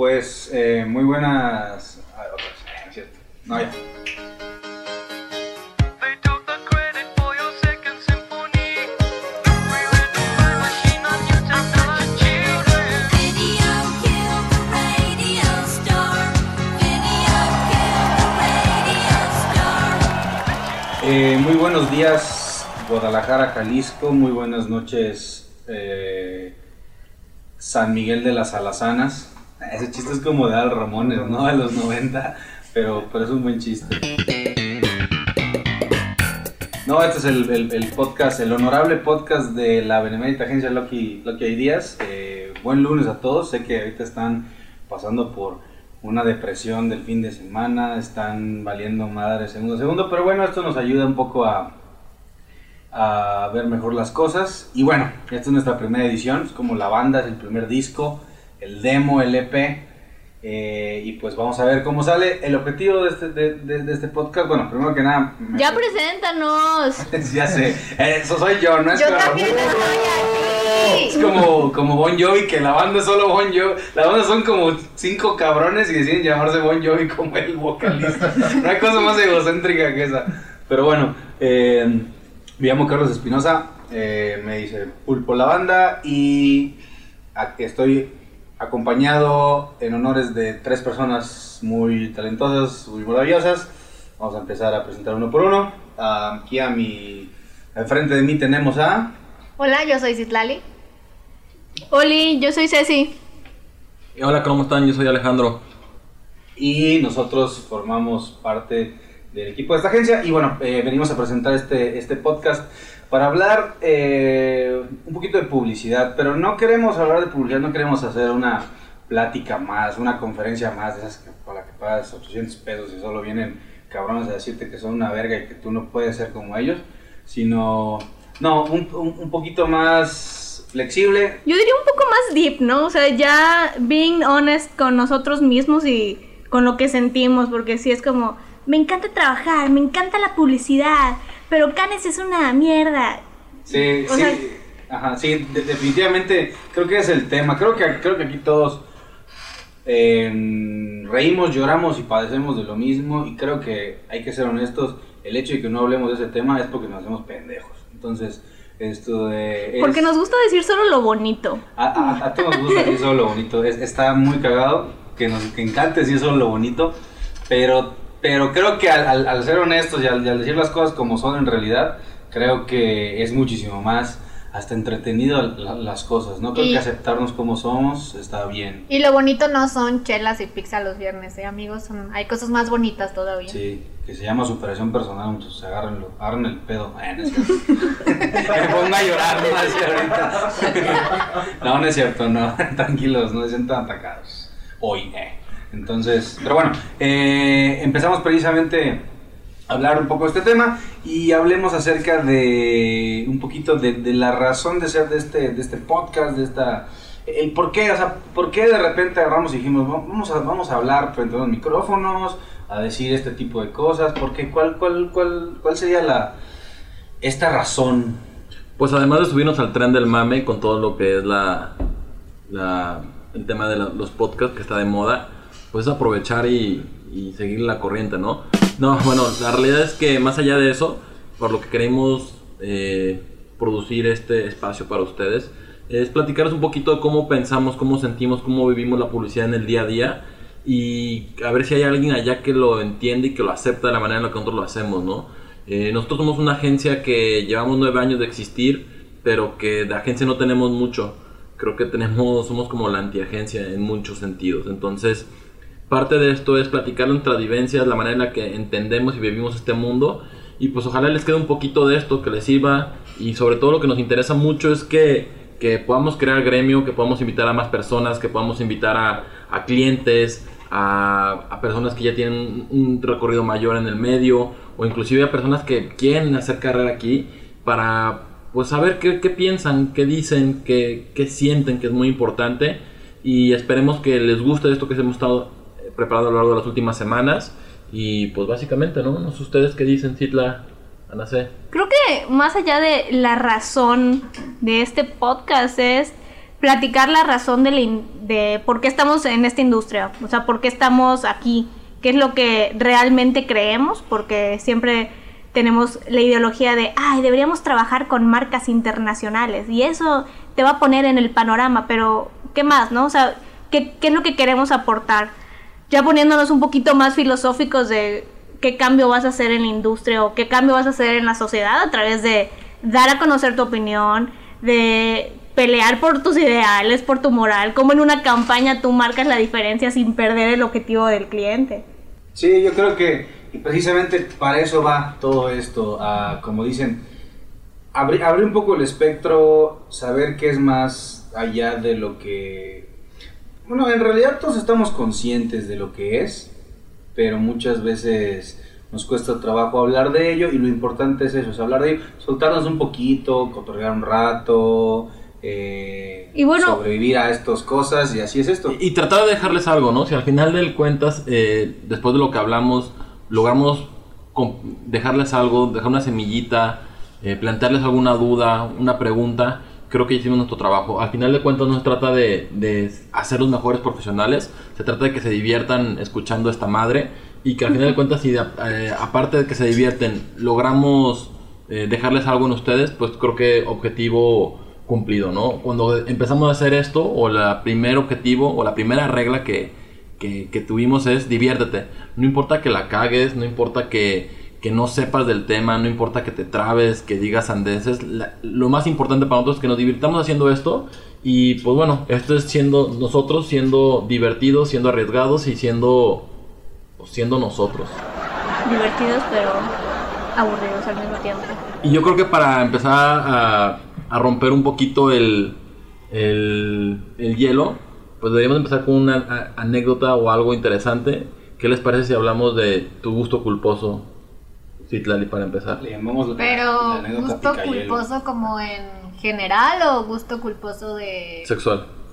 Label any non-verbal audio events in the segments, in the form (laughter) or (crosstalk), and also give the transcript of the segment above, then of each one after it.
Pues eh, muy buenas. ah, otra vez, eh, no es cierto. No, ya. Eh, muy buenos días, Guadalajara, Jalisco. Muy buenas noches, eh, San Miguel de las Alazanas. Ese chiste es como de Al Ramones, ¿no? De los 90, pero, pero es un buen chiste. No, este es el, el- podcast, el honorable podcast de la Benemérita Agencia Lucky, Lucky Ideas. Eh, buen lunes a todos. Sé que ahorita están pasando por una depresión del fin de semana, están valiendo madre segundo a segundo, pero bueno, esto nos ayuda un poco a, a ver mejor las cosas. Y bueno, esta es nuestra primera edición, es como la banda, es el primer disco, el demo, el EP. eh, y pues vamos a ver cómo sale. El objetivo de este, de, de- de este podcast, bueno, primero que nada... Ya (laughs) preséntanos. (laughs) ya sé, eso soy yo, no es Yo como- también estoy Es aquí. como, como Bon Jovi, que la banda es solo Bon Jovi. La banda son como cinco cabrones y deciden llamarse Bon Jovi como el vocalista. No hay cosa más egocéntrica que esa. Pero bueno, eh, me llamo Carlos Espinosa, eh, me dice Pulpo la banda y aquí estoy acompañado en honores de tres personas muy talentosas, muy maravillosas. Vamos a empezar a presentar uno por uno. Ah, aquí a mi, al frente de mí tenemos a... Hola, yo soy Citlali. Oli, yo soy Ceci. Y Hola, ¿cómo están? Yo soy Alejandro. y nosotros formamos parte del equipo de esta agencia y bueno, eh, venimos a presentar este, este podcast para hablar eh, un poquito de publicidad, pero no queremos hablar de publicidad, no queremos hacer una plática más, una conferencia más de esas que, por la que pagas 800 pesos y solo vienen cabrones a decirte que son una verga y que tú no puedes ser como ellos, sino, no, un, un, un poquito más flexible, Yo diría un poco más deep, ¿no? O sea, ya being honest con nosotros mismos y con lo que sentimos, porque sí es como, me encanta trabajar, me encanta la publicidad, pero Canes es una mierda. Sí, O sí, sea- ajá, sí, de- definitivamente creo que es el tema. Creo que, creo que aquí todos eh, reímos, lloramos y padecemos de lo mismo y creo que hay que ser honestos. El hecho de que no hablemos de ese tema es porque nos hacemos pendejos. Entonces, esto de... es- Porque nos gusta decir solo lo bonito. a, a, a todos nos gusta decir solo lo bonito. Es- está muy cagado que nos que encante decir solo lo bonito. Pero, pero creo que al, al- al ser honestos y al, y al decir las cosas como son en realidad, creo que es muchísimo más hasta entretenido la- las cosas. No creo Y- que aceptarnos como somos está bien. Y lo bonito no son chelas y pizza los viernes, ¿eh, amigos? Son- hay cosas más bonitas todavía. Sí, que se llama superación personal, muchos agárrenlo, agarren el pedo. (laughs) Eh, no es (laughs) me ponga a llorar más ahorita. (laughs) no, no es cierto, no, tranquilos, no se sientan atacados. Hoy, eh. Entonces, pero bueno, eh, empezamos precisamente a hablar un poco de este tema y hablemos acerca de un poquito de, la razón de ser de este, de este podcast, de esta... El por qué, o sea, por qué de repente agarramos y dijimos, "Va- vamos a, vamos a hablar frente a los micrófonos, a decir este tipo de cosas, porque cuál, cuál, cuál, cuál sería la, esta razón Pues además de subirnos al tren del mame con todo lo que es la, la- el tema de la- los podcasts que está de moda, pues aprovechar y, y seguir la corriente, ¿no? No, bueno, la realidad es que más allá de eso, por lo que queremos eh, producir este espacio para ustedes, es platicarles un poquito de cómo pensamos, cómo sentimos, cómo vivimos la publicidad en el día a día y a ver si hay alguien allá que lo entiende y que lo acepta de la manera en la que nosotros lo hacemos, ¿no? Eh, nosotros somos una agencia que llevamos nueve años de existir, pero que de agencia no tenemos mucho. Creo que tenemos, somos como la antiagencia en muchos sentidos. Entonces, parte de esto es platicar nuestras vivencias, la manera en la que entendemos y vivimos este mundo. Y pues ojalá les quede un poquito de esto, que les sirva. Y sobre todo lo que nos interesa mucho es que, que podamos crear gremio, que podamos invitar a más personas, que podamos invitar a, a clientes, a, a personas que ya tienen un recorrido mayor en el medio, o inclusive a personas que quieren hacer carrera aquí, para pues saber qué, qué piensan, qué dicen, qué, qué sienten, que es muy importante. Y esperemos que les guste esto que hemos estado preparando a lo largo de las últimas semanas. Y pues básicamente, ¿no? No sé ustedes qué dicen, Citla, Ana C. Creo que más allá de la razón de este podcast es platicar la razón de, la de por qué estamos en esta industria, o sea, por qué estamos aquí, qué es lo que realmente creemos, porque siempre tenemos la ideología de, ay, deberíamos trabajar con marcas internacionales y eso te va a poner en el panorama, pero ¿qué más, no? O sea, ¿qué, qué es lo que queremos aportar? Ya poniéndonos un poquito más filosóficos de qué cambio vas a hacer en la industria o qué cambio vas a hacer en la sociedad a través de dar a conocer tu opinión, de pelear por tus ideales, por tu moral, como en una campaña tú marcas la diferencia sin perder el objetivo del cliente. Sí, yo creo que precisamente para eso va todo esto, como dicen, abrir, abrir un poco el espectro, saber qué es más allá de lo que... Bueno, en realidad todos estamos conscientes de lo que es, pero muchas veces nos cuesta trabajo hablar de ello y lo importante es eso, es hablar de ello, soltarnos un poquito, cotorrear un rato, eh, Y bueno- sobrevivir a estas cosas y así es esto. Y, y tratar de dejarles algo, ¿no? Si al final del cuentas, eh, después de lo que hablamos, logramos dejarles algo, dejar una semillita, eh, plantearles alguna duda, una pregunta, creo que hicimos nuestro trabajo. Al final de cuentas no se trata de, de hacer los mejores profesionales, se trata de que se diviertan escuchando esta madre y que al final de cuentas, si de- eh, aparte de que se divierten, logramos eh, dejarles algo en ustedes, pues creo que objetivo cumplido, ¿no? Cuando empezamos a hacer esto, o la primer objetivo, o la primera regla que, que, que tuvimos es diviértete. No importa que la cagues, no importa que, que no sepas del tema, no importa que te trabes, que digas sandeces. la- lo más importante para nosotros es que nos divirtamos haciendo esto. Y pues bueno, esto es siendo nosotros, siendo divertidos, siendo arriesgados y siendo, pues, siendo nosotros. Divertidos pero aburridos al mismo tiempo. Y yo creo que para empezar a, a romper un poquito el, el, el hielo, pues deberíamos empezar con una a- anécdota o algo interesante. ¿Qué les parece si hablamos de tu gusto culposo, Citlali, para empezar? Le llamamos la- la Pero, anécdota ¿gusto culposo como en general o gusto culposo de...? Sexual. (laughs)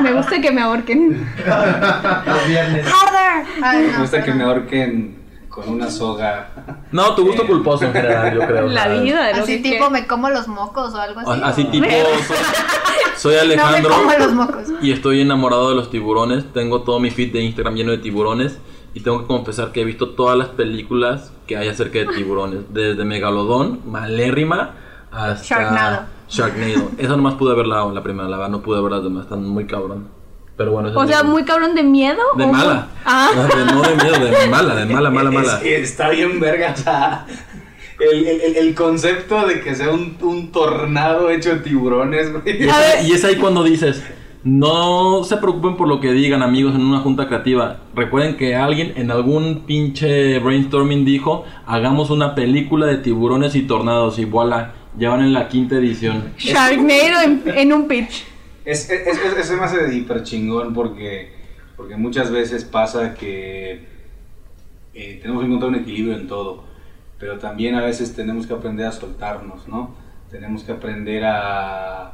Me gusta que me ahorquen. Los viernes. ¡Harder! Ay, Me no, gusta que perdón. me ahorquen con una soga. No, tu gusto Eh. culposo en general, yo creo. La ¿sabes? vida, lo Así que tipo me como los mocos o algo así. Así o- tipo, soy, soy (laughs) No Alejandro. me como los mocos. y estoy enamorado de los tiburones. Tengo todo mi feed de Instagram lleno de tiburones. Y tengo que confesar que he visto todas las películas que hay acerca de tiburones. (laughs) Desde Megalodón, Malérrima, hasta Sharknado. Sharknado. (laughs) Esa nomás pude ver la, la primera, la verdad no pude ver las demás. Están muy cabrón. Pero bueno, O sea, muy cabrón de miedo. De o muy- mala. Ah. No, de, no de miedo, de mala, de mala, mala, mala. Es que está bien verga, o sea, el, el- el- concepto de que sea un, un tornado hecho de tiburones, güey. Es, y es ahí cuando dices, no se preocupen por lo que digan amigos en una junta creativa. Recuerden que alguien en algún pinche brainstorming dijo, hagamos una película de tiburones y tornados y voilà, ya van en la quinta edición. Sharknado en, en un pitch. Es, es, es, es- me hace hiper chingón porque, porque muchas veces pasa que eh, tenemos que encontrar un equilibrio en todo, pero también a veces tenemos que aprender a soltarnos, ¿no? Tenemos que aprender a,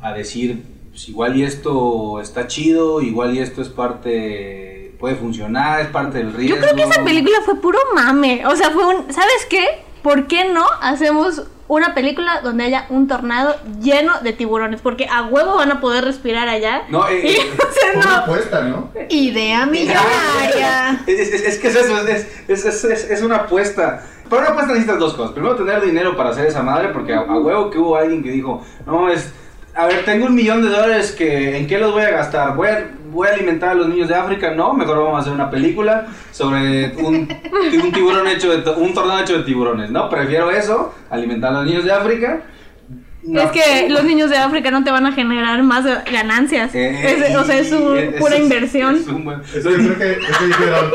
a decir, pues igual y esto está chido, igual y esto es parte, puede funcionar, es parte del riesgo. Yo creo que esa película fue puro mame. O sea, fue un. ¿Sabes qué? ¿Por qué no hacemos una película donde haya un tornado lleno de tiburones? Porque a huevo van a poder respirar allá. No, eh, (laughs) Y, eh, o sea, Fue una no. apuesta, ¿no? Idea (laughs) millonaria. Es, es- es que es eso, es, es, es- es- es una apuesta. Para una apuesta necesitas dos cosas. Primero, tener dinero para hacer esa madre, porque a, a huevo que hubo alguien que dijo, no, es, a ver, tengo un millón de dólares, que, ¿en qué los voy a gastar? ¿Voy a, voy a alimentar a los niños de África? No, mejor vamos a hacer una película sobre un, un tiburón hecho de, un tornado hecho de tiburones, ¿no? Prefiero eso, alimentar a los niños de África. No. Es que los niños de África no te van a generar más ganancias. Eh, Es- o sea, es su pura es- inversión. es un buen- Eso yo creo que eso dijeron.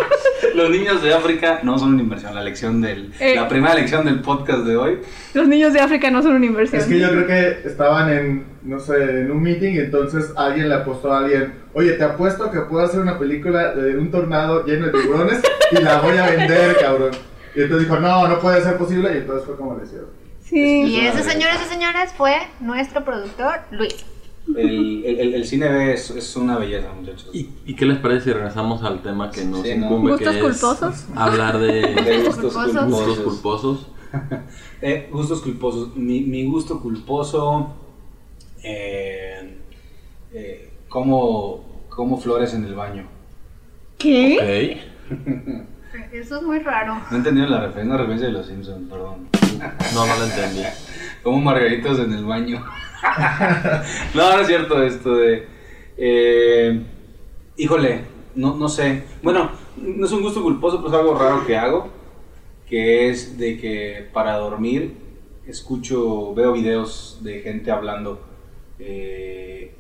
Los niños de África no son una inversión. La lección del, Eh. la primera lección del podcast de hoy. Los niños de África no son una inversión. Es que yo creo que estaban en, no sé, en un meeting y entonces alguien le apostó a alguien, oye, te apuesto que puedo hacer una película de un tornado lleno de tiburones y la voy a vender, cabrón. Y entonces dijo, no, no puede ser posible y entonces fue como le hicieron. Sí. Y ese, señores y señores, fue nuestro productor, Luis. El, el- el- el cine es, es una belleza, muchachos. ¿Y, y qué les parece si regresamos al tema que nos Sí, ¿no? incumbe, ¿Gustos que culposos? es hablar De (laughs) de gustos culposos. gustos culposos? (laughs) Eh, gustos culposos. Mi, mi gusto culposo. Eh, eh, ¿cómo, ¿Cómo flores en el baño? ¿Qué? Eso es muy raro. No he entendido la referencia, una referencia de los Simpsons, perdón. No, no lo entendí. Como margaritas en el baño. (laughs) no, no es cierto esto de... eh, híjole, no, no sé. Bueno, no es un gusto culposo, pero es algo raro que hago. Que es de que para dormir escucho, veo videos de gente hablando. Eh,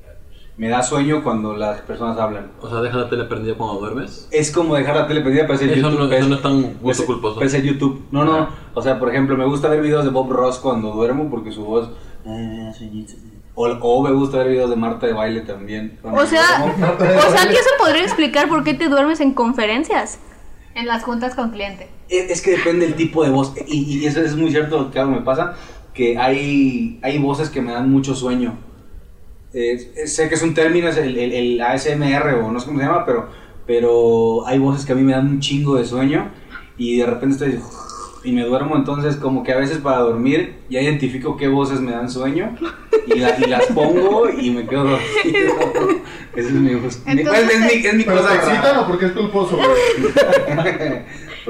me da sueño cuando las personas hablan. O sea, deja la tele prendida cuando duermes. Es como dejar la tele prendida para hacer Eso YouTube. no, eso no es tan gusto culposo. parece YouTube. No, no. Ah. O sea, por ejemplo, me gusta ver videos de Bob Ross cuando duermo porque su voz. O, o me gusta ver videos de Marta de baile también. O sea, (laughs) o sea que eso podría explicar por qué te duermes en conferencias. En las juntas con cliente. Es, es que depende del tipo de voz. Y, y eso es muy cierto lo que algo me pasa. Que hay, hay voces que me dan mucho sueño. Eh, sé que es un término, es el, el- el ASMR o no sé cómo se llama, pero, pero hay voces que a mí me dan un chingo de sueño y de repente estoy y me duermo, entonces como que a veces para dormir ya identifico qué voces me dan sueño y, la- y las pongo y me quedo dormido. (laughs) Ese es mi gusto. Entonces, es, mi, es mi ¿Pero cosa te rara. excitan o porque es culposo, (laughs) porque,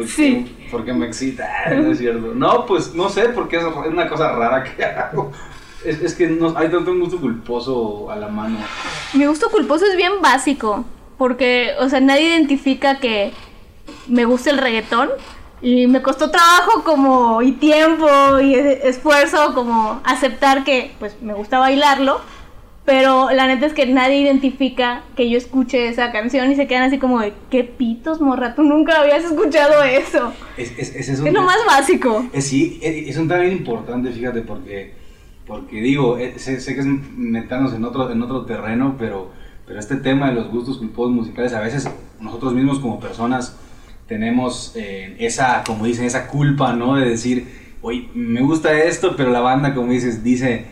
Sí. porque me excita, no es cierto. No, pues no sé, porque es, es una cosa rara que hago. Es, es que no, hay tanto un gusto culposo a la mano. Mi gusto culposo es bien básico, porque, o sea, nadie identifica que me gusta el reggaetón y me costó trabajo como y tiempo y e- esfuerzo como aceptar que pues me gusta bailarlo, pero la neta es que nadie identifica que yo escuche esa canción y se quedan así como de qué pitos, morra, tú nunca habías escuchado eso. Es, es, es Es lo más básico. es- sí, es, es un tema bien importante, fíjate, porque, porque digo, eh, sé, sé que es meternos en otro, en otro terreno, pero, pero este tema de los gustos culposos musicales, a veces nosotros mismos como personas tenemos eh, esa, como dicen, esa culpa, ¿no? De decir, oye, me gusta esto, pero la banda, como dices, dice,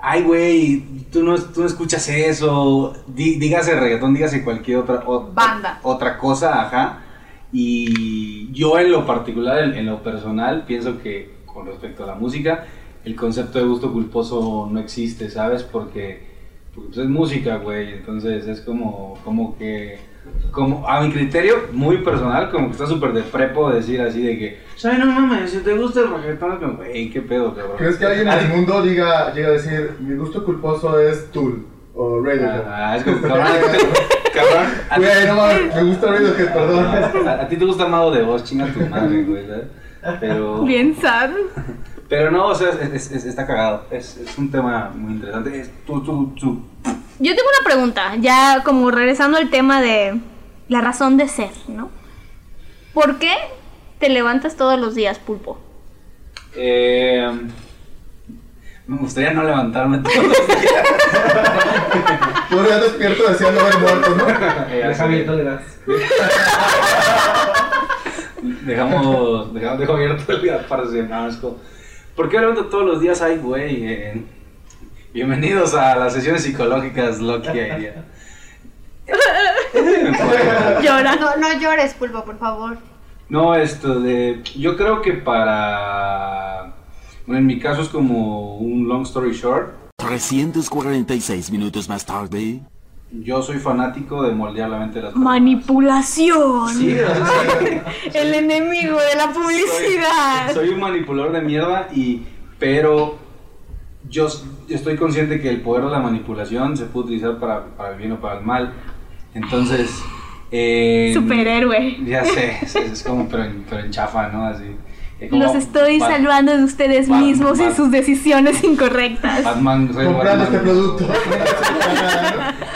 ay, güey, tú no, tú no escuchas eso, Dí- dígase reggaetón, dígase cualquier otra, o- Banda. otra cosa, ajá. Y yo en lo particular, en, en lo personal, pienso que con respecto a la música, el concepto de gusto culposo no existe, ¿sabes? Porque, pues, es música, güey, entonces es como, como que, como a mi criterio muy personal, como que está súper de prepo decir así de que, ay, no mames, si te gusta el reggaetón, güey, qué pedo, cabrón. ¿Crees que alguien en el mundo diga, llega a decir, mi gusto culposo es Tool o Radiohead? Ah, es como, cabrón, (laughs) cabrón, a Güey, no mames, me gusta Radiohead, perdón. a, a ti te gusta Amado de voz, chinga tu madre, güey, ¿sabes? Pero... Bien sad. Pero no, o sea, es- es- es- está cagado. Es, es un tema muy interesante. Es, tú, tú, tú. Yo tengo una pregunta, ya como regresando al tema de la razón de ser, ¿no? ¿Por qué te levantas todos los días, pulpo? Eh, me gustaría no levantarme todos los días. (laughs) Tú ya despierto deseando haber muerto, ¿no? Eh, Deja abierto el gas. (laughs) Dejamos, dejamos, dejo abierto el gas para no, es como, ¿Por qué me levanto todos los días? Ay, güey. eh, bienvenidos a las sesiones psicológicas Loki. (laughs) Llora. No, no llores, Pulpo, por favor. No, esto de. Yo creo que para. Bueno, en mi caso es como un long story short. 346 minutos más tarde. Yo soy fanático de moldear la mente de las personas. Manipulación. Sí. (laughs) El enemigo de la publicidad. Soy, soy un manipulador de mierda y. Pero. Yo, estoy consciente que el poder de la manipulación se puede utilizar para, para el bien o para el mal. Entonces. eh, Superhéroe. Ya sé, es, es como, pero en, pero en chafa, ¿no? Así. como Los estoy Bat- salvando de ustedes Bat- mismos y Bat- sus decisiones incorrectas. Batman, soy Comprando Batman. este producto. (laughs)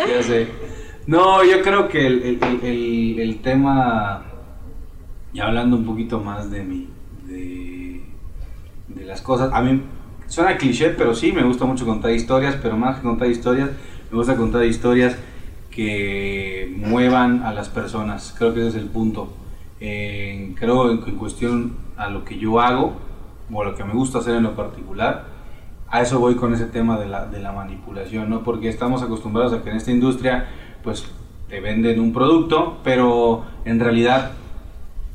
Ya sé. No, yo creo que el, el- el- tema, y hablando un poquito más de mi, de, las cosas, a mí suena cliché, pero sí, me gusta mucho contar historias, pero más que contar historias, me gusta contar historias que muevan a las personas, creo que ese es el punto. Creo en, en cuestión a lo que yo hago, o a lo que me gusta hacer en lo particular, a eso voy con ese tema de la, de la manipulación, ¿no? Porque estamos acostumbrados a que en esta industria, pues, te venden un producto, pero en realidad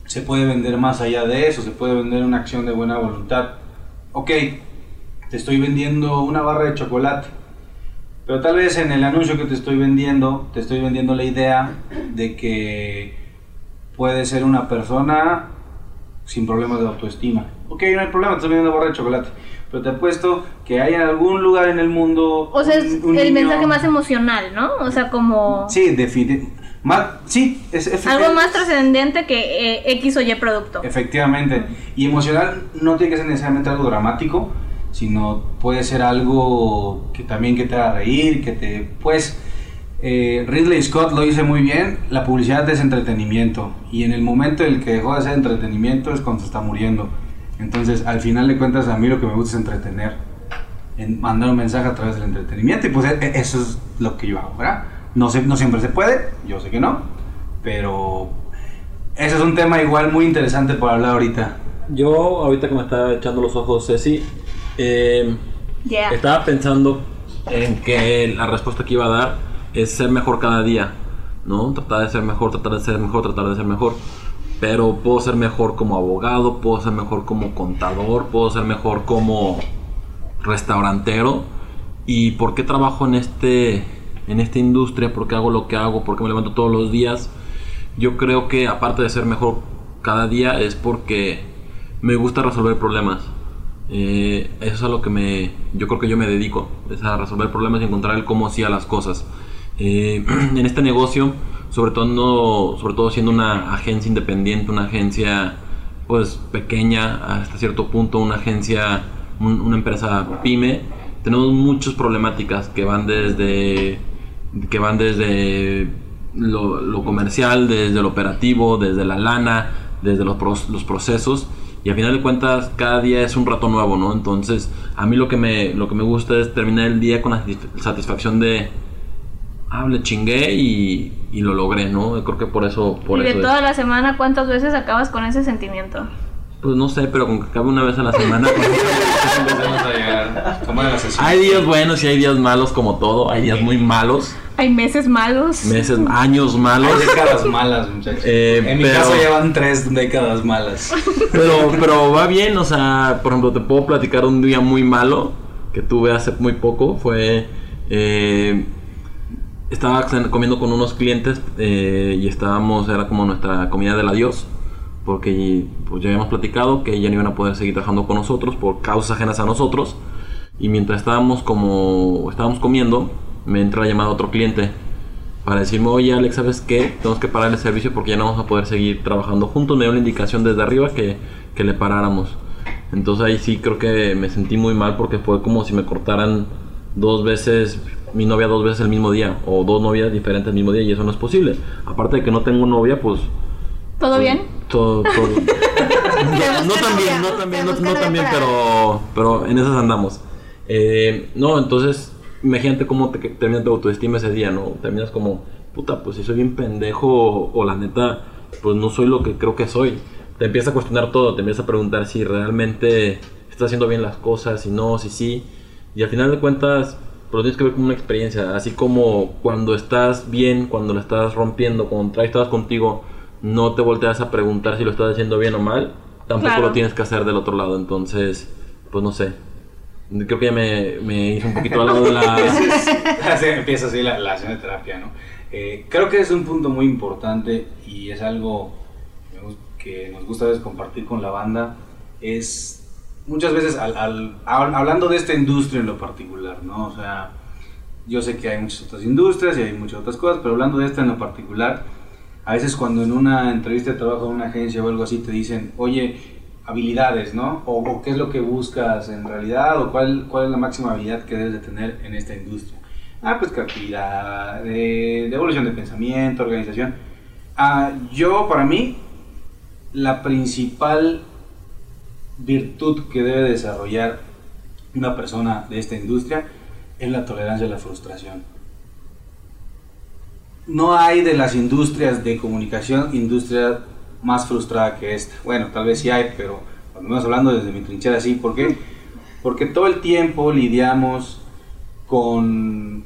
se puede vender más allá de eso, se puede vender una acción de buena voluntad. Ok, te estoy vendiendo una barra de chocolate, Pero tal vez en el anuncio que te estoy vendiendo, te estoy vendiendo la idea de que puede ser una persona sin problemas de autoestima. Ok, no hay problema, te estoy vendiendo barra de chocolate. Pero te apuesto que hay en algún lugar en el mundo. O sea, es un- un el niño- mensaje más emocional, ¿no? O sea, como Sí, definitivamente. Sí, es, es- algo es- más trascendente que eh, X o Y producto. Efectivamente. Y emocional no tiene que ser necesariamente algo dramático, sino puede ser algo que también que te haga reír, que te... Pues eh, Ridley Scott lo dice muy bien, la publicidad es entretenimiento. Y en el momento en el que dejó de ser entretenimiento es cuando se está muriendo. Entonces, al final de cuentas, a mí lo que me gusta es entretener. En mandar un mensaje a través del entretenimiento. Y pues e- e- eso es lo que yo hago, ¿verdad? No, sé, no siempre se puede, yo sé que no. Pero ese es un tema igual muy interesante para hablar ahorita. Yo, ahorita que me está echando los ojos Ceci, eh, Yeah. estaba pensando en que la respuesta que iba a dar es ser mejor cada día, ¿no? Tratar de ser mejor, tratar de ser mejor, tratar de ser mejor. Pero puedo ser mejor como abogado, puedo ser mejor como contador, puedo ser mejor como restaurantero. ¿Y por qué trabajo en este en esta industria? ¿Por qué hago lo que hago? ¿Por qué me levanto todos los días? Yo creo que aparte de ser mejor cada día es porque me gusta resolver problemas. Eh, eso es a lo que me, yo creo que yo me dedico, es a resolver problemas y encontrar el cómo hacía las cosas. Eh, (clears throat) en este negocio, sobre todo, no- sobre todo siendo una agencia independiente, una agencia pues pequeña hasta cierto punto, una agencia, un- una empresa pyme, tenemos muchas problemáticas que van desde que van desde lo, comercial, desde lo operativo, desde la lana, desde los, los procesos. Y al final de cuentas, cada día es un rato nuevo, ¿no? Entonces, a mí lo que me, lo que me gusta es terminar el día con la satisf- satisfacción de, ah, le chingué y, y lo logré, ¿no? Creo que por eso, por y de eso es. toda la semana, ¿cuántas veces acabas con ese sentimiento? Pues no sé, pero con que acabe una vez a la semana. con- (laughs) Empezamos a la hay días buenos y hay días malos como todo, hay días muy malos, Hay meses malos. meses, (laughs) años malos. Hay décadas malas, muchachos. Eh, en mi pero- caso llevan tres décadas malas. Pero, pero va bien, o sea, por ejemplo, te puedo platicar un día muy malo que tuve hace muy poco. Fue. eh, estaba comiendo con unos clientes eh, y estábamos, era como nuestra comida del adiós. Porque pues, ya habíamos platicado que ya no iban a poder seguir trabajando con nosotros por causas ajenas a nosotros. Y mientras estábamos como estábamos comiendo, me entra la llamada otro cliente para decirme, oye Alex, ¿sabes qué? Tenemos que parar el servicio porque ya no vamos a poder seguir trabajando juntos. Me dio la indicación desde arriba que, que le paráramos. Entonces ahí sí creo que me sentí muy mal porque fue como si me cortaran dos veces, mi novia dos veces el mismo día, o dos novias diferentes el mismo día, y eso no es posible. Aparte de que no tengo novia, pues... ¿Todo bien? Todo, todo- (laughs) no, no tan bien, no tan bien, no, no tan bien, pero, pero en esas andamos. Eh, no, entonces, imagínate cómo te, terminas tu autoestima ese día, ¿no? Terminas como, puta, pues si soy bien pendejo o, o la neta, pues no soy lo que creo que soy. Te empiezas a cuestionar todo, te empiezas a preguntar si realmente estás haciendo bien las cosas, si no, si sí. Y al final de cuentas, lo tienes que ver como una experiencia. Así como cuando estás bien, cuando lo estás rompiendo, cuando traes todas contigo, no te volteas a preguntar si lo estás haciendo bien o mal. Tampoco Claro. lo tienes que hacer del otro lado. Entonces, pues no sé. Creo que ya me, me hice un poquito al lado de la... (laughs) Así (laughs) empieza así la, la sesión de terapia, ¿no? Eh, creo que es un punto muy importante y es algo que nos gusta a veces compartir con la banda. Es muchas veces al- al- hab- hablando de esta industria en lo particular, ¿no? O sea, yo sé que hay muchas otras industrias y hay muchas otras cosas, pero hablando de esta en lo particular, a veces cuando en una entrevista de trabajo en una agencia o algo así te dicen, oye, habilidades, ¿no? O, o qué es lo que buscas en realidad, o cuál, cuál es la máxima habilidad que debes de tener en esta industria. Ah, pues creatividad, de, de evolución de pensamiento, organización. Ah, yo, para mí, la principal virtud que debe desarrollar una persona de esta industria es la tolerancia a la frustración. No hay de las industrias de comunicación industria más frustrada que esta. Bueno, tal vez sí hay, pero cuando estamos hablando desde mi trinchera sí. ¿Por qué? Porque todo el tiempo lidiamos con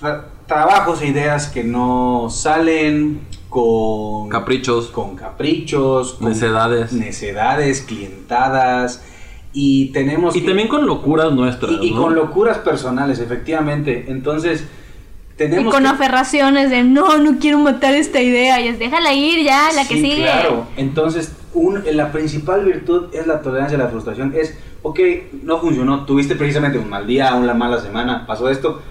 tra- trabajos e ideas que no salen, con Caprichos. con caprichos, con Necedades. necedades, clientadas Y tenemos Y que- también con locuras nuestras. y, y ¿no? con locuras personales, efectivamente. Entonces, Y tenemos con que- aferraciones de no, no quiero matar esta idea. Y es déjala ir ya, la que sigue. Claro, entonces un- la principal virtud es la tolerancia a la frustración. Es, ok, no funcionó, tuviste precisamente un mal día, una mala semana, pasó esto,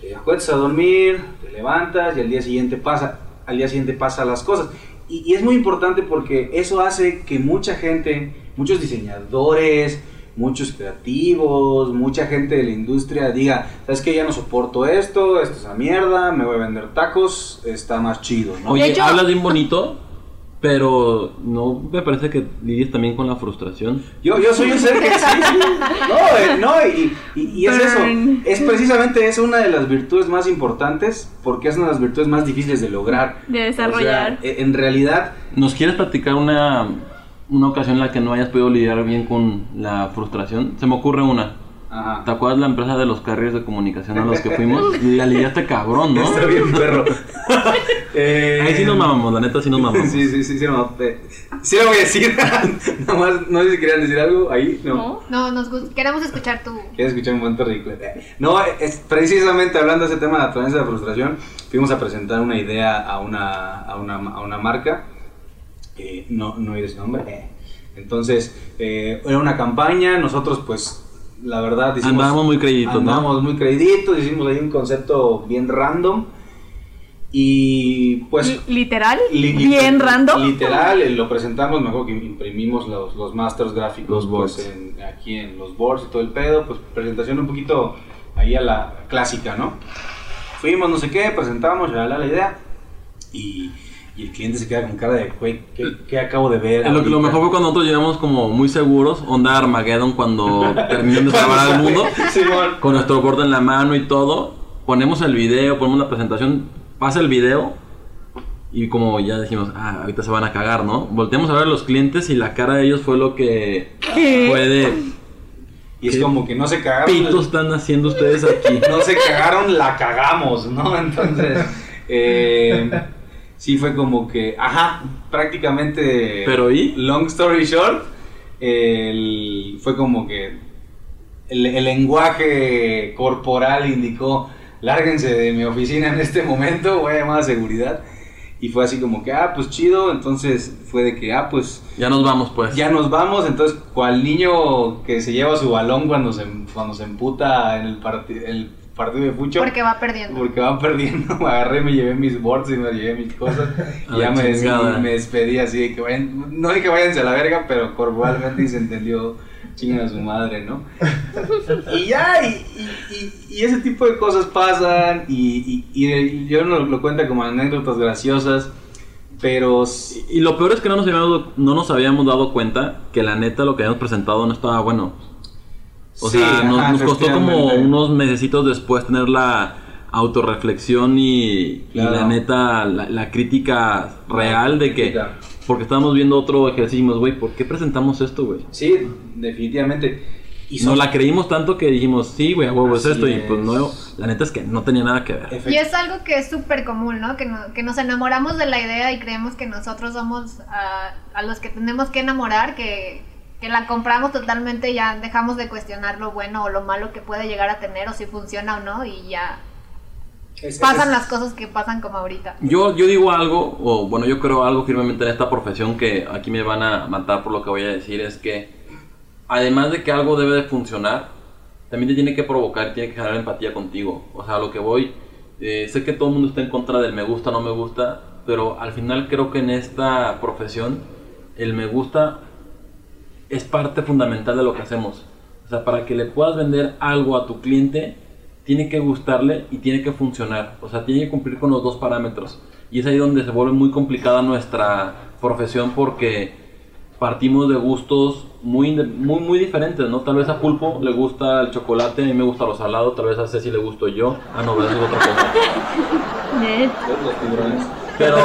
te acuestas a dormir, te levantas y al día siguiente pasa, al día siguiente pasa las cosas. Y, y es muy importante porque eso hace que mucha gente, muchos diseñadores, muchos creativos, mucha gente de la industria diga, ¿sabes qué? Ya no soporto esto, esto es una mierda, me voy a vender tacos, está más chido, ¿no? Oye, hablas bien bonito, pero no me parece que lidies también con la frustración. Yo, yo soy un ser que sí, sí. No, eh, no, y, y- y es eso. Es precisamente es una de las virtudes más importantes porque es una de las virtudes más difíciles de lograr. De desarrollar. O sea, e- en realidad, ¿Nos quieres platicar una, una ocasión en la que no hayas podido lidiar bien con la frustración? Se me ocurre una. Ajá. ¿Te acuerdas la empresa de los carriers de comunicación a los que fuimos? (laughs) La lidiaste cabrón, ¿no? Está bien, perro. (laughs) Eh, Ahí sí nos mamamos, la neta sí nos mamamos. Sí, sí, sí, sí, no, eh, sí lo voy a decir. (laughs) Nomás, no sé si querían decir algo ahí. No. ¿No? No, nos queremos escuchar tu... ¿Quieres escuchar un momento ridículo? No, es precisamente hablando de ese tema de la tolerancia a la frustración, fuimos a presentar una idea a una, a una, a una marca, eh, no, no diré su nombre, eh. entonces eh, era una campaña, nosotros pues la verdad hicimos- Andábamos muy creditos, ¿no? Andábamos muy creditos, hicimos ahí un concepto bien random y pues... Li- Literal. Li- li- bien random. Literal, eh, lo presentamos, me acuerdo que imprimimos los, los masters gráficos Los boards. pues, en- aquí en los boards y todo el pedo, pues presentación un poquito ahí a la clásica, ¿no? Fuimos, no sé qué, presentamos, ya la idea y, y el cliente se queda con cara de, güey, ¿qué, qué acabo de ver? Eh, Lo, que- lo ahorita?" mejor fue cuando nosotros llegamos como muy seguros, onda Armageddon, cuando (laughs) terminan de salvar al mundo, con nuestro board en la mano y todo. Ponemos el video, ponemos la presentación, pasa el video y como ya dijimos, ah, ahorita se van a cagar, ¿no? Volteamos a ver a los clientes y la cara de ellos fue lo que ¿Qué? fue de Y es ¿Qué como que no se cagaron. pitos están haciendo ustedes aquí. (laughs) no se cagaron, la cagamos, ¿no? Entonces, eh, sí fue como que, ajá, prácticamente. ¿Pero y? Long story short, el- fue como que el, el lenguaje corporal indicó: lárguense de mi oficina en este momento, voy a llamar a seguridad. Y fue así como que, ah, pues chido. Entonces fue de que, ah, pues Ya nos vamos pues. ya nos vamos, entonces, cual niño que se lleva su balón cuando se, cuando se emputa en el, el partido de fucho. Porque va perdiendo. Porque va perdiendo, me (laughs) agarré, me llevé mis boards y me llevé mis cosas. (laughs) Y ya me, des- chingada. me despedí así de que vayan, no de que váyanse a la verga, pero corporalmente se entendió chingan a su madre, ¿no? (laughs) y ya, y, y- y- y ese tipo de cosas pasan y, y- y yo no lo cuenta como anécdotas graciosas, pero Y lo peor es que no nos, habíamos, no nos habíamos dado cuenta que la neta lo que habíamos presentado no estaba bueno. O Sí, sea, nos, ajá, nos costó como unos mesecitos después tener la autorreflexión y, y la neta, la, la crítica real de que... Porque estábamos viendo otro ejercicio y dijimos, güey, ¿por qué presentamos esto, güey? sí, definitivamente. Y Nos son- la creímos tanto que dijimos, sí, güey, a huevo es esto. Y pues es. no, la neta es que no tenía nada que ver. Y es algo que es súper común, ¿no? Que, no- que nos enamoramos de la idea y creemos que nosotros somos ah, a los que tenemos que enamorar, que, que la compramos totalmente ya dejamos de cuestionar lo bueno o lo malo que puede llegar a tener o si funciona o no y ya es- pasan es- las cosas que pasan como ahorita. Yo, yo digo algo, o bueno, yo creo algo firmemente en esta profesión que aquí me van a matar por lo que voy a decir, es que además de que algo debe de funcionar, también te tiene que provocar, tiene que generar empatía contigo. O sea, a lo que voy, eh, sé que todo el mundo está en contra del me gusta, no me gusta, pero al final creo que en esta profesión el me gusta es parte fundamental de lo que hacemos. O sea, para que le puedas vender algo a tu cliente, tiene que gustarle y tiene que funcionar. O sea, tiene que cumplir con los dos parámetros. Y es ahí donde se vuelve muy complicada nuestra profesión porque partimos de gustos muy, muy, muy diferentes, ¿no? Tal vez a Pulpo le gusta el chocolate, a mí me gusta lo salado, tal vez a Ceci le gusto yo. Ah, no, eso es otra cosa. (laughs) Los. Pero,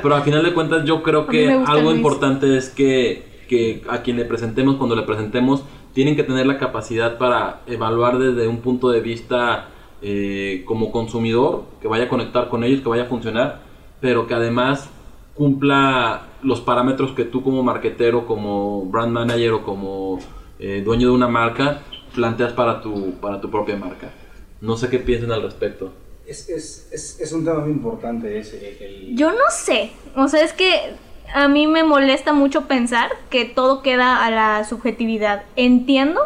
pero al final de cuentas yo creo que algo importante es que, que a quien le presentemos, cuando le presentemos, tienen que tener la capacidad para evaluar desde un punto de vista eh, como consumidor, que vaya a conectar con ellos, que vaya a funcionar, pero que además cumpla los parámetros que tú como marketero, como brand manager o como eh, dueño de una marca, planteas para tu, para tu propia marca. No sé qué piensan al respecto. Es, es, es, es un tema muy importante ese. El... Yo no sé. O sea, es que a mí me molesta mucho pensar que todo queda a la subjetividad. Entiendo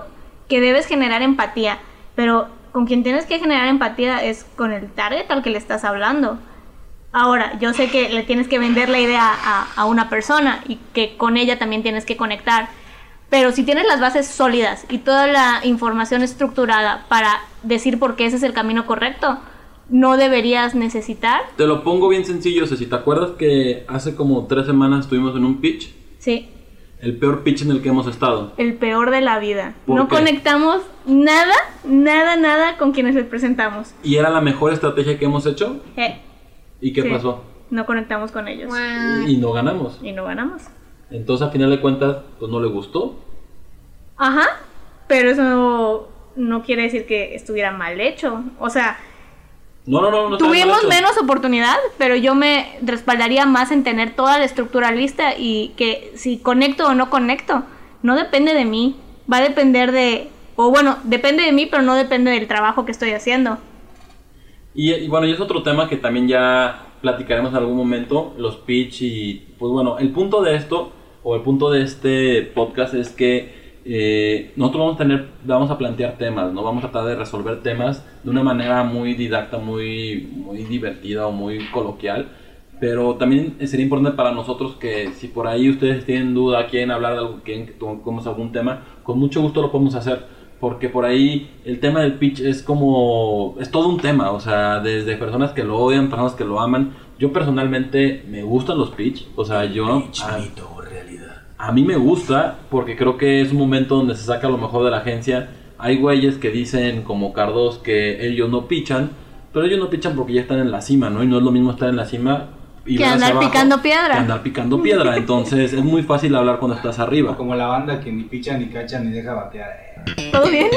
que debes generar empatía, pero con quien tienes que generar empatía es con el target al que le estás hablando. Ahora, yo sé que le tienes que vender la idea a, a una persona y que con ella también tienes que conectar. Pero si tienes las bases sólidas y toda la información estructurada para decir por qué ese es el camino correcto, no deberías necesitar. Te lo pongo bien sencillo, si ¿te acuerdas que hace como tres semanas estuvimos en un pitch? Sí, El peor pitch en el que hemos estado. el peor de la vida. ¿Por No qué? conectamos nada, nada, nada con quienes les presentamos. Y era la mejor estrategia que hemos hecho. Eh, ¿Y qué Sí. pasó? no conectamos con ellos. Y no ganamos. Y no ganamos. Entonces, a final de cuentas, pues no le gustó. Ajá, pero eso no, no quiere decir que estuviera mal hecho. O sea, No, no, no. tuvimos menos oportunidad, pero yo me respaldaría más en tener toda la estructura lista y que si conecto o no conecto, no depende de mí. Va a depender de, o bueno, depende de mí, pero no depende del trabajo que estoy haciendo. Y, y bueno, y es otro tema que también ya platicaremos en algún momento, los pitch y pues bueno, el punto de esto o el punto de este podcast es que eh, nosotros vamos a tener, vamos a plantear temas, ¿no? Vamos a tratar de resolver temas de una manera muy didacta, muy, muy divertida o muy coloquial. Pero también sería importante para nosotros que si por ahí ustedes tienen duda, quieren hablar de algo, quieren que toquemos algún tema, con mucho gusto lo podemos hacer. Porque por ahí el tema del pitch es como, es todo un tema, o sea, desde personas que lo odian, personas que lo aman. Yo personalmente me gustan los pitch, o sea, yo... a- a mí me gusta porque creo que es un momento donde se saca lo mejor de la agencia. Hay güeyes que dicen como Cardos que ellos no pichan, pero ellos no pichan porque ya están en la cima, ¿no? Y no es lo mismo estar en la cima y Que andar abajo picando piedra. Que andar picando piedra. (laughs) Entonces es muy fácil hablar cuando estás arriba. Como la banda que ni picha, ni cacha, ni deja batear. ¿Todo bien? (laughs)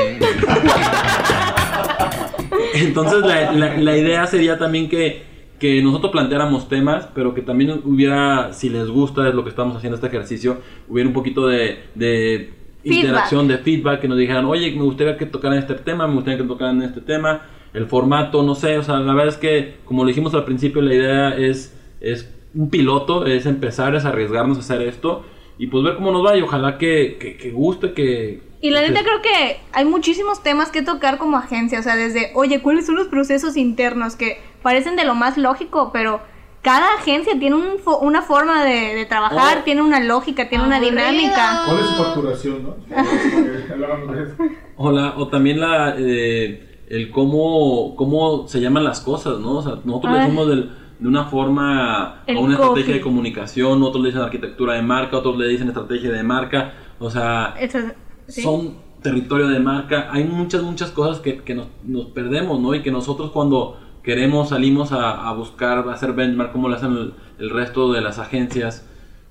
Entonces la, la- la idea sería también que, que nosotros planteáramos temas, pero que también hubiera, si les gusta es lo que estamos haciendo este ejercicio, hubiera un poquito de, de interacción, de feedback, que nos dijeran, oye, me gustaría que tocaran este tema, me gustaría que tocaran este tema, el formato, no sé, o sea, la verdad es que, como lo dijimos al principio, la idea es, es un piloto, es empezar, es arriesgarnos a hacer esto, y pues ver cómo nos va, y ojalá que, que, que guste, que... Y la neta creo que hay muchísimos temas que tocar como agencia, o sea, desde, oye, ¿cuáles son los procesos internos que parecen de lo más lógico, pero cada agencia tiene un fo- una forma de, de trabajar, Oh. tiene una lógica, tiene una dinámica. ¿Cuál es su facturación, no? (laughs) Eso. O, la- o también la, eh, el cómo, cómo se llaman las cosas, ¿no? O sea, nosotros le decimos del- de una forma El a una estrategia de comunicación, otros le dicen arquitectura de marca, otros le dicen estrategia de marca, o sea, Eso es- ¿sí? son territorio de marca, hay muchas, muchas cosas que, que nos, nos perdemos, ¿no? Y que nosotros cuando queremos, salimos a, a buscar, a hacer benchmark, como lo hacen el, el resto de las agencias,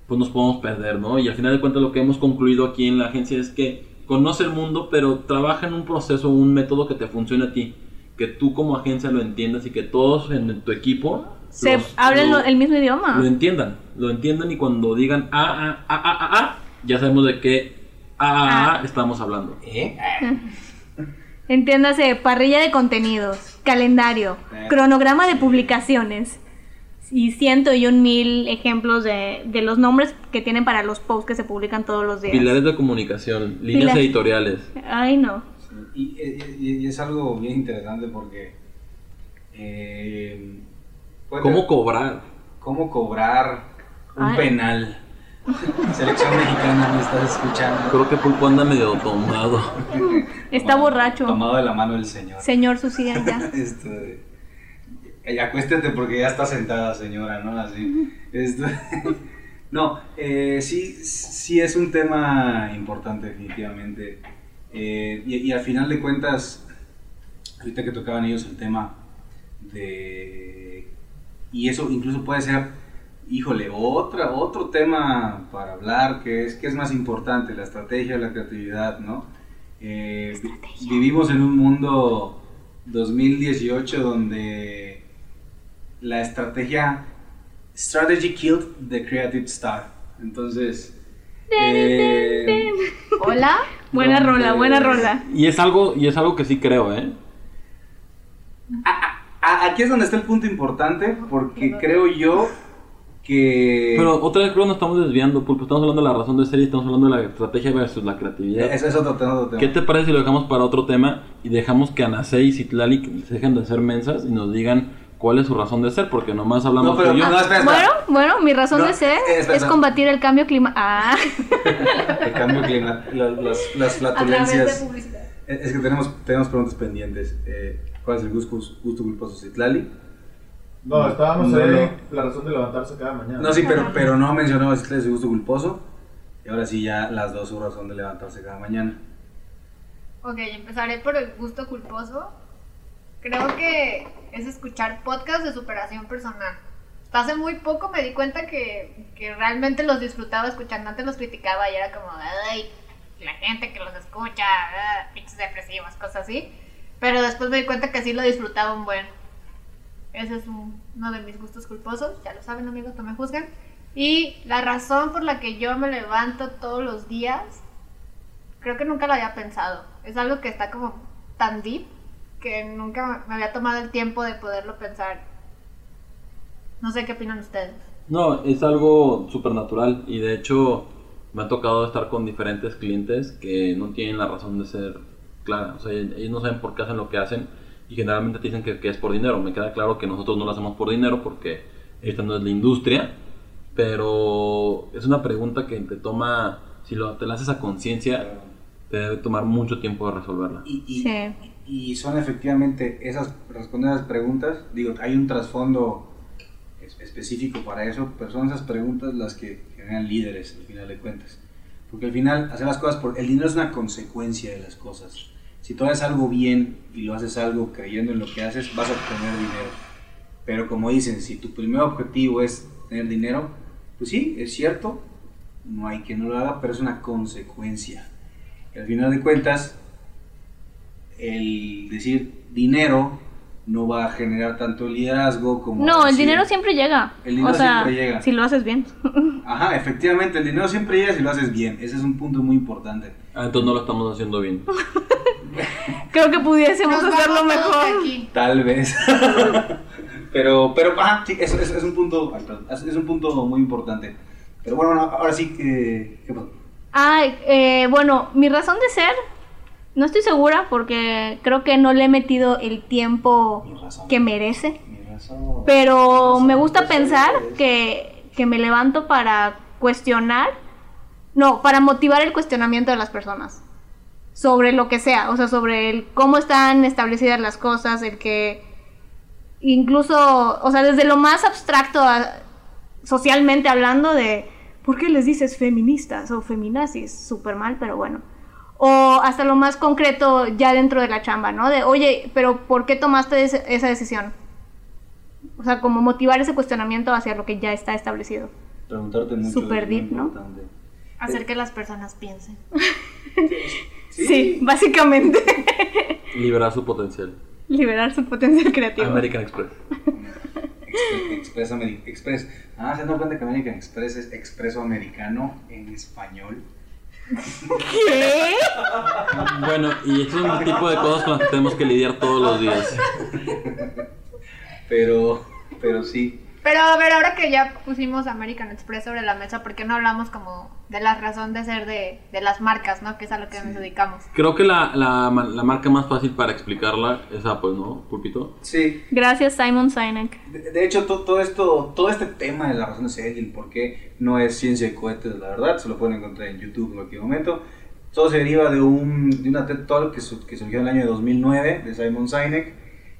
pues nos podemos perder, ¿no? Y al final de cuentas lo que hemos concluido aquí en la agencia es que conoce el mundo, pero trabaja en un proceso, un método que te funcione a ti, que tú como agencia lo entiendas y que todos en tu equipo Se los- hablen lo- el mismo idioma. lo entiendan, lo entiendan y cuando digan ah, ah, ah, ah, ah, ah, ya sabemos de qué ah, ah, estamos hablando. ¿Eh? (laughs) Entiéndase, parrilla de contenidos, calendario, Eh. cronograma de publicaciones y ciento y un mil ejemplos de, de los nombres que tienen para los posts que se publican todos los días. Pilares de comunicación, líneas Pilares. editoriales. Ay, no. Y, y- y es algo bien interesante porque. eh, ¿Cómo cobrar? cómo cobrar un Ay. penal? Selección mexicana, me estás escuchando. Creo que Pulpo anda medio tomado. Está Tomado- borracho. Tomado de la mano del señor. Señor Sucian ya. (laughs) Esto de- eh, acuéstate porque ya está sentada señora, ¿no? Así. Esto- (laughs) no, eh, sí, sí es un tema importante definitivamente. Eh, y, y al final de cuentas, ahorita que tocaban ellos el tema de... Y eso incluso puede ser, híjole, otra, otro tema para hablar que es, que es más importante, la estrategia, la creatividad, ¿no? Eh, vi- vivimos en un mundo 2018 donde la estrategia strategy killed the creative star entonces eh, Hola. Buena Donde- rola, buena rola. Y es algo, y es algo que sí creo, ¿eh? A- Aquí es donde está el punto importante, porque creo yo que... Pero otra vez creo que nos estamos desviando, Pulpo. Estamos hablando de la razón de ser y estamos hablando de la estrategia versus la creatividad. Ese es otro tema. otro tema. ¿Qué te parece si lo dejamos para otro tema y dejamos que Anasei y Citlali se dejen de ser mensas y nos digan cuál es su razón de ser? Porque nomás hablamos No, pero yo. no, espera, espera. Bueno, bueno, mi razón No, de ser eh, espera, es combatir el cambio climático. Ah, (laughs) El cambio climático, la- las, de flatulencias. Es es que tenemos, tenemos preguntas pendientes. Eh, ¿Cuál es el gusto, gusto culposo Citlali? No, estábamos No, ahí. no. La razón de levantarse cada mañana. No, sí, pero, pero no mencionaba Citlali su gusto culposo. Y ahora sí, ya las dos su razón de levantarse cada mañana. Ok, empezaré por el gusto culposo. Creo que es escuchar podcasts de superación personal. Hasta hace muy poco me di cuenta que, que realmente los disfrutaba escuchando. Antes los criticaba y era como, ay, la gente que los escucha, ah, pinches depresivos, cosas así. Pero después me di cuenta que sí lo disfrutaba un buen. Ese es un- uno de mis gustos culposos. Ya lo saben, amigos, no me juzgan. Y la razón por la que yo me levanto todos los días creo que nunca lo había pensado. Es algo que está como tan deep que nunca me había tomado el tiempo de poderlo pensar. No sé qué opinan ustedes. No, es algo supernatural y de hecho me ha tocado estar con diferentes clientes que no tienen la razón de ser clara. O sea, ellos no saben por qué hacen lo que hacen y generalmente te dicen que, que es por dinero. Me queda claro que nosotros no lo hacemos por dinero porque esta no es la industria, pero es una pregunta que te toma, si lo, te la haces a conciencia, te debe tomar mucho tiempo de resolverla. Y, y, Sí. y son efectivamente esas, responder esas preguntas, digo, hay un trasfondo es- específico para eso, pero son esas preguntas las que generan líderes al final de cuentas. Porque al final, hacer las cosas por... El dinero es una consecuencia de las cosas. Si tú haces algo bien y lo haces algo creyendo en lo que haces, vas a obtener dinero. Pero como dicen, si tu primer objetivo es tener dinero, pues sí, es cierto, no hay quien no lo haga, pero es una consecuencia. Y al final de cuentas, el decir dinero no va a generar tanto liderazgo como... No, el decir- dinero siempre llega. El dinero o sea, siempre llega. si lo haces bien. (laughs) Ajá, efectivamente, el dinero siempre llega si lo haces bien. Ese es un punto muy importante. Ah, entonces no lo estamos haciendo bien. (laughs) (laughs) Creo que pudiésemos Nos hacerlo mejor. Tal vez. (laughs) pero, pero, ajá, sí, es, es- es un punto, es, un punto muy importante. Pero bueno, no, ahora sí que... ¿Qué pasó? Ay, eh, bueno, mi razón de ser, no estoy segura porque creo que no le he metido el tiempo que merece. Razón. Pero me gusta pensar que, que me levanto para cuestionar, no, para motivar el cuestionamiento de las personas sobre lo que sea, o sea, sobre el cómo están establecidas las cosas, el que incluso, o sea, desde lo más abstracto a- socialmente hablando de ¿por qué les dices feministas o feminazis? Súper mal, pero bueno. O hasta lo más concreto ya dentro de la chamba, ¿no? De, oye, pero ¿por qué tomaste ese- esa decisión? O sea, como motivar ese cuestionamiento hacia lo que ya está establecido. Preguntarte mucho. Super es muy deep, ¿no? importante. Hacer que las personas piensen. (laughs) Sí, básicamente. Liberar su potencial. Liberar su potencial creativo. American Express. Express, Express, Ameri- Express. Ah, se dan cuenta que American Express es expreso americano en español. ¿Qué? Bueno, y este es un tipo de cosas con las que tenemos que lidiar todos los días. Pero, pero sí. Pero a ver, ahora que ya pusimos American Express sobre la mesa, ¿por qué no hablamos como de la razón de ser de, de las marcas, ¿no? Que es a lo que nos dedicamos. Creo que la, la, la marca más fácil para explicarla es Apple, ¿no, Pulpito? Sí. Gracias, Simon Sinek. De, de hecho, to- todo esto, todo este tema de la razón de ser y el por qué no es ciencia de cohetes, la verdad, se lo pueden encontrar en YouTube en cualquier momento. Todo se deriva de, un, de una TED Talk que, su- que surgió en el año 2009 de Simon Sinek,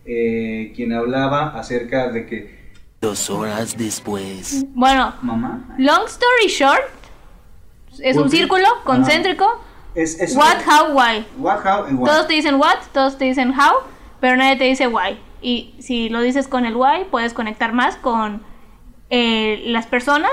eh, quien hablaba acerca de que, Dos horas después. Bueno, mamá, long story short, es un círculo concéntrico. es, es What, how, why. what, how, and why. Todos te dicen what, todos te dicen how, pero nadie te dice why. Y si lo dices con el why, puedes conectar más con eh, las personas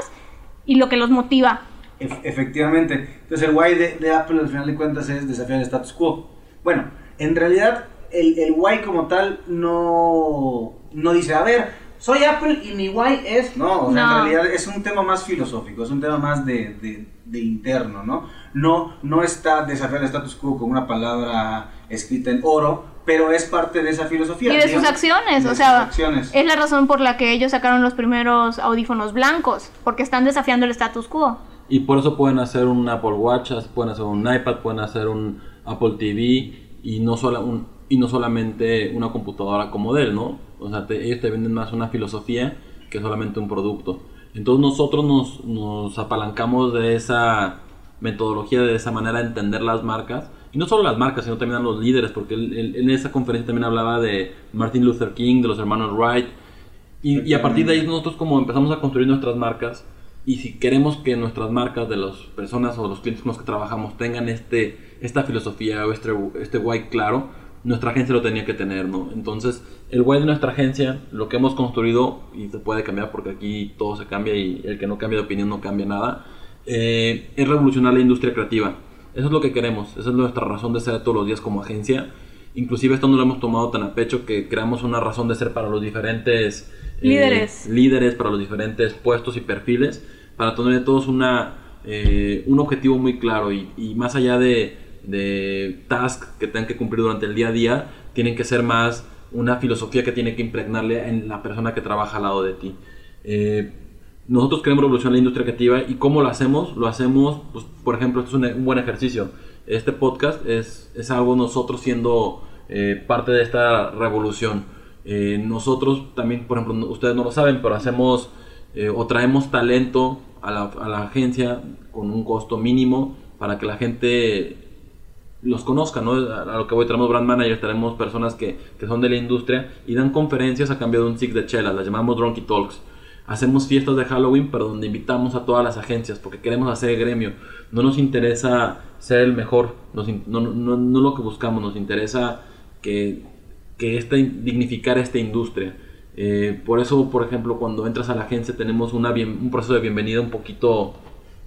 y lo que los motiva. Ef- efectivamente. Entonces el why de, de Apple al final de cuentas es desafiar el status quo. Bueno, en realidad el, el why como tal no, no dice, a ver, soy Apple y mi why es. No, o sea, No. en realidad es un tema más filosófico, es un tema más de, de- de interno, ¿no? No, no está desafiando el status quo con una palabra escrita en oro, pero es parte de esa filosofía. Y de sus acciones, de o sea, acciones. es la razón por la que ellos sacaron los primeros audífonos blancos, porque están desafiando el status quo. Y por eso pueden hacer un Apple Watch, pueden hacer un iPad, pueden hacer un Apple TV y no, sola- un- y no solamente una computadora como de él, ¿no? O sea, te- ellos te venden más una filosofía que solamente un producto. Entonces nosotros nos, nos apalancamos de esa metodología, de esa manera de entender las marcas. Y no solo las marcas, sino también a los líderes, porque él- él- en esa conferencia también hablaba de Martin Luther King, de los hermanos Wright, y, y a partir de ahí nosotros como empezamos a construir nuestras marcas y si queremos que nuestras marcas de las personas o los clientes con los que trabajamos tengan este, esta filosofía o este, este why claro, nuestra agencia lo tenía que tener, ¿no? Entonces, el why de nuestra agencia, lo que hemos construido, y se puede cambiar porque aquí todo se cambia y el que no cambia de opinión no cambia nada, eh, es revolucionar la industria creativa. Eso es lo que queremos, esa es nuestra razón de ser todos los días como agencia. Inclusive esto no lo hemos tomado tan a pecho que creamos una razón de ser para los diferentes eh, Líderes. líderes, para los diferentes puestos y perfiles, para tener todos una, eh, un objetivo muy claro y, y más allá de, de tasks que tengan que cumplir durante el día a día, tienen que ser más una filosofía que tiene que impregnarle en la persona que trabaja al lado de ti. Eh, nosotros queremos revolucionar la industria creativa y cómo lo hacemos, lo hacemos, pues, por ejemplo, esto es un, un buen ejercicio. Este podcast es, es algo nosotros siendo eh, parte de esta revolución. Eh, nosotros también, por ejemplo, ustedes no lo saben, pero hacemos eh, o traemos talento a la, a la agencia con un costo mínimo para que la gente los conozca, ¿no? A lo que voy, tenemos brand managers, tenemos personas que, que son de la industria y dan conferencias a cambio de un six de chela, las llamamos Drunky Talks. Hacemos fiestas de Halloween, pero donde invitamos a todas las agencias, porque queremos hacer gremio. No nos interesa ser el mejor, no, no, no lo que buscamos, nos interesa que, que esta, dignificar esta industria. Eh, por eso, por ejemplo, cuando entras a la agencia tenemos un proceso de bienvenida un poquito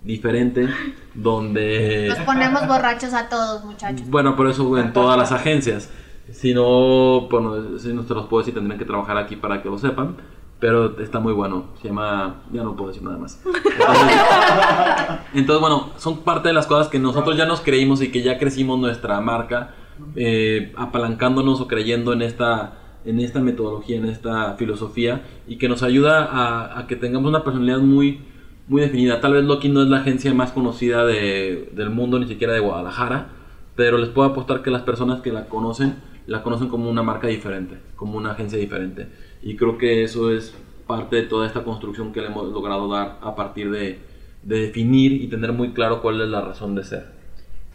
diferente, donde... Nos ponemos borrachos a todos, muchachos. Bueno, por eso en todas las agencias. Si no, bueno, si no te los puedo decir, tendrían que trabajar aquí para que lo sepan. Pero está muy bueno. Se llama. Ya no puedo decir nada más. Entonces, (laughs) entonces, bueno, son parte de las cosas que nosotros ya nos creímos y que ya crecimos nuestra marca, eh, apalancándonos o creyendo en esta, en esta metodología, en esta filosofía y que nos ayuda a, a que tengamos una personalidad muy, muy definida. Tal vez Loki no es la agencia más conocida de- del mundo, ni siquiera de Guadalajara, pero les puedo apostar que las personas que la conocen, la conocen como una marca diferente, como una agencia diferente. Y creo que eso es parte de toda esta construcción que le hemos logrado dar a partir de, de definir y tener muy claro cuál es la razón de ser.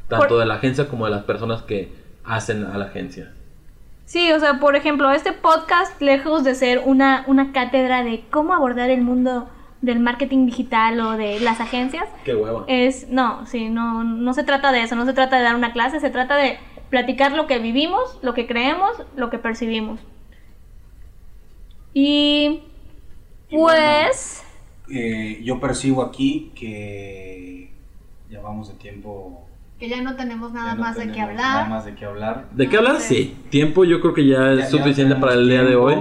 Tanto Por- de la agencia como de las personas que hacen a la agencia. Sí, o sea, por ejemplo, este podcast, lejos de ser una, una cátedra de cómo abordar el mundo del marketing digital o de las agencias, Qué hueva. es, no, sí, no, no se trata de eso, no se trata de dar una clase, se trata de platicar lo que vivimos, lo que creemos, lo que percibimos. Y Y bueno, pues, eh, yo percibo aquí que ya vamos de tiempo. Que ya no tenemos nada no más de qué hablar. Nada más de qué hablar. ¿De qué hablar? Sí. Tiempo yo creo que ya es Ya- suficiente para el día de hoy.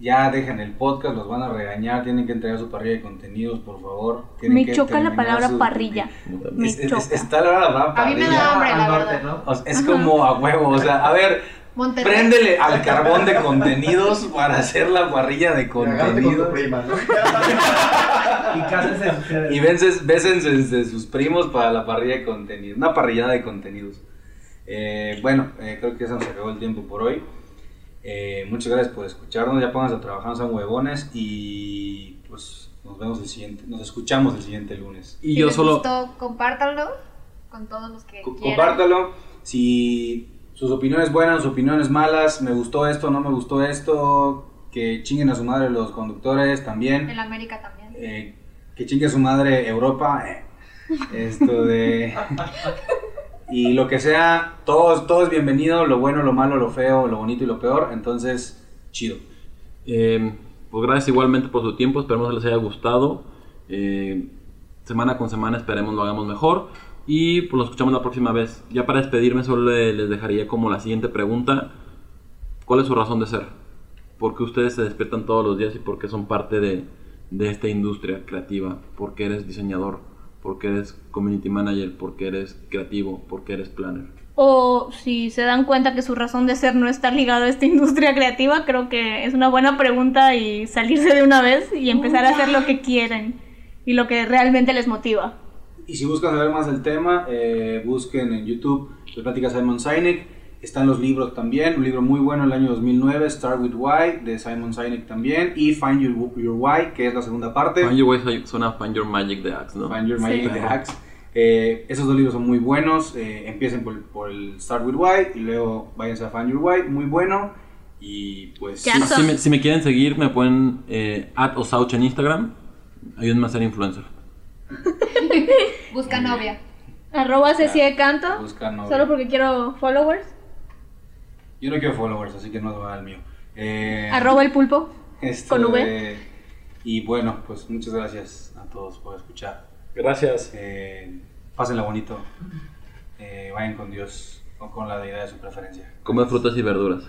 Ya dejen el podcast, los van a regañar, tienen que entregar su parrilla de contenidos, por favor. Tienen me que choca la palabra su- parrilla. Me Es- es- choca. está la palabra A mí me parrilla. da hambre, la Al norte, verdad. ¿no? O sea, es como a huevo, o sea, a ver, Monterrey. préndele al carbón de contenidos para hacer la parrilla de con contenidos. prima, ¿no? Y. Y bésense, bésense de sus primos para la parrilla de contenidos, una parrillada de contenidos. Eh, bueno, eh, creo que ya se nos acabó el tiempo por hoy. Eh, muchas gracias por escucharnos, ya pónganse a trabajar, no sean huevones y pues nos vemos el siguiente, nos escuchamos el siguiente lunes. Y si yo les solo... gustó, compártanlo con todos los que Co- quieran. Compártalo. Si sus opiniones buenas, sus opiniones malas, me gustó esto, no me gustó esto, que chinguen a su madre los conductores también. En América también. Eh, que chingue a su madre Europa. eh. Esto de. (laughs) Y lo que sea, todo, todo es bienvenido, lo bueno, lo malo, lo feo, lo bonito y lo peor. Entonces, chido. Eh, pues gracias igualmente por su tiempo, esperemos que les haya gustado. Eh, semana con semana esperemos lo hagamos mejor. Y pues nos escuchamos la próxima vez. Ya para despedirme solo le- les dejaría como la siguiente pregunta. ¿Cuál es su razón de ser? por qué ustedes se despiertan todos los días y por qué son parte de, de esta industria creativa. ¿Por qué eres diseñador? ¿Por qué eres community manager? ¿Por qué eres creativo? ¿Por qué eres planner? O si se dan cuenta que su razón de ser no está ligado a esta industria creativa, creo que es una buena pregunta y salirse de una vez y empezar a hacer lo que quieren y lo que realmente les motiva. Y si buscan saber más del tema, eh, busquen en YouTube las pláticas Simon Sinek. Están los libros también, un libro muy bueno del año 2009, Start With Why, de Simon Sinek también, y Find Your, Your Why, que es la segunda parte. Find Your Way suena a Find Your Magic de Axe, ¿no? Find Your Magic Sí. de Hacks. Eh, esos dos libros son muy buenos. eh, empiecen por, por el Start With Why y luego váyanse a Find Your Why, muy bueno. Y pues... Ya sí, son. Si me, si me quieren seguir, me pueden eh, at Osauch en Instagram. Ayúdenme a ser influencer. (laughs) Busca novia. Arroba Ceci de Canto, Busca novia. solo porque quiero followers. Yo no quiero followers, así que no va al mío. Eh, Arroba el pulpo. este, con V. Y bueno, pues muchas gracias a todos por escuchar. Gracias. Eh, pásenla bonito. Eh, vayan con Dios o con la deidad de su preferencia. Comer frutas y verduras.